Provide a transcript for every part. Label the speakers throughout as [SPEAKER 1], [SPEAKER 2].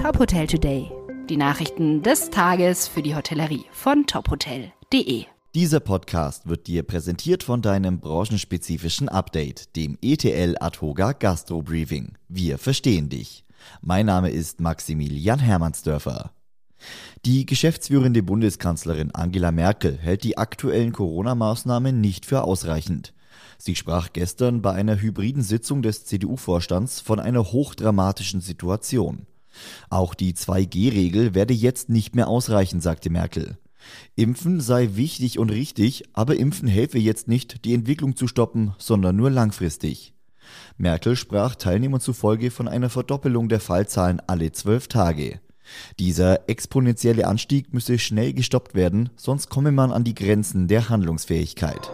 [SPEAKER 1] Top Hotel Today. Die Nachrichten des Tages für die Hotellerie von tophotel.de.
[SPEAKER 2] Dieser Podcast wird dir präsentiert von deinem branchenspezifischen Update, dem ETL Adhoga Gastro Briefing. Wir verstehen dich. Mein Name ist Maximilian Hermannsdörfer. Die geschäftsführende Bundeskanzlerin Angela Merkel hält die aktuellen Corona-Maßnahmen nicht für ausreichend. Sie sprach gestern bei einer hybriden Sitzung des CDU-Vorstands von einer hochdramatischen Situation. Auch die 2G-Regel werde jetzt nicht mehr ausreichen, sagte Merkel. Impfen sei wichtig und richtig, aber Impfen helfe jetzt nicht, die Entwicklung zu stoppen, sondern nur langfristig. Merkel sprach Teilnehmern zufolge von einer Verdoppelung der Fallzahlen alle zwölf Tage. Dieser exponentielle Anstieg müsse schnell gestoppt werden, sonst komme man an die Grenzen der Handlungsfähigkeit.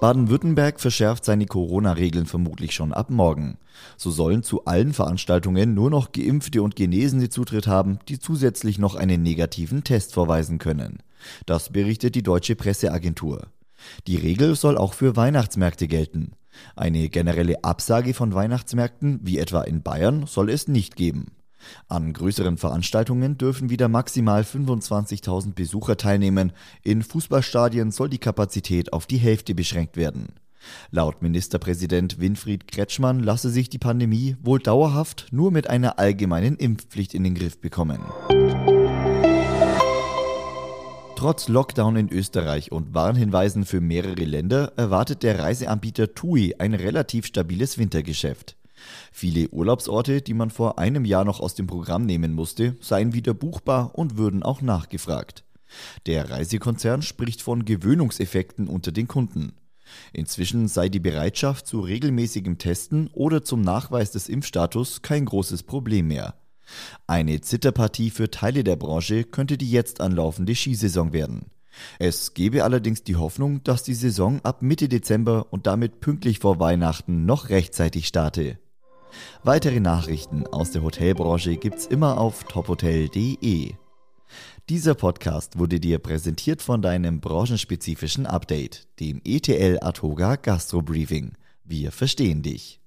[SPEAKER 2] Baden-Württemberg verschärft seine Corona-Regeln vermutlich schon ab morgen. So sollen zu allen Veranstaltungen nur noch Geimpfte und Genesene Zutritt haben, die zusätzlich noch einen negativen Test vorweisen können. Das berichtet die deutsche Presseagentur. Die Regel soll auch für Weihnachtsmärkte gelten. Eine generelle Absage von Weihnachtsmärkten, wie etwa in Bayern, soll es nicht geben. An größeren Veranstaltungen dürfen wieder maximal 25.000 Besucher teilnehmen. In Fußballstadien soll die Kapazität auf die Hälfte beschränkt werden. Laut Ministerpräsident Winfried Kretschmann lasse sich die Pandemie wohl dauerhaft nur mit einer allgemeinen Impfpflicht in den Griff bekommen. Trotz Lockdown in Österreich und Warnhinweisen für mehrere Länder erwartet der Reiseanbieter TUI ein relativ stabiles Wintergeschäft. Viele Urlaubsorte, die man vor einem Jahr noch aus dem Programm nehmen musste, seien wieder buchbar und würden auch nachgefragt. Der Reisekonzern spricht von Gewöhnungseffekten unter den Kunden. Inzwischen sei die Bereitschaft zu regelmäßigem Testen oder zum Nachweis des Impfstatus kein großes Problem mehr. Eine Zitterpartie für Teile der Branche könnte die jetzt anlaufende Skisaison werden. Es gebe allerdings die Hoffnung, dass die Saison ab Mitte Dezember und damit pünktlich vor Weihnachten noch rechtzeitig starte. Weitere Nachrichten aus der Hotelbranche gibt's immer auf tophotel.de. Dieser Podcast wurde dir präsentiert von deinem branchenspezifischen Update, dem ETL Atoga Gastro Briefing. Wir verstehen dich.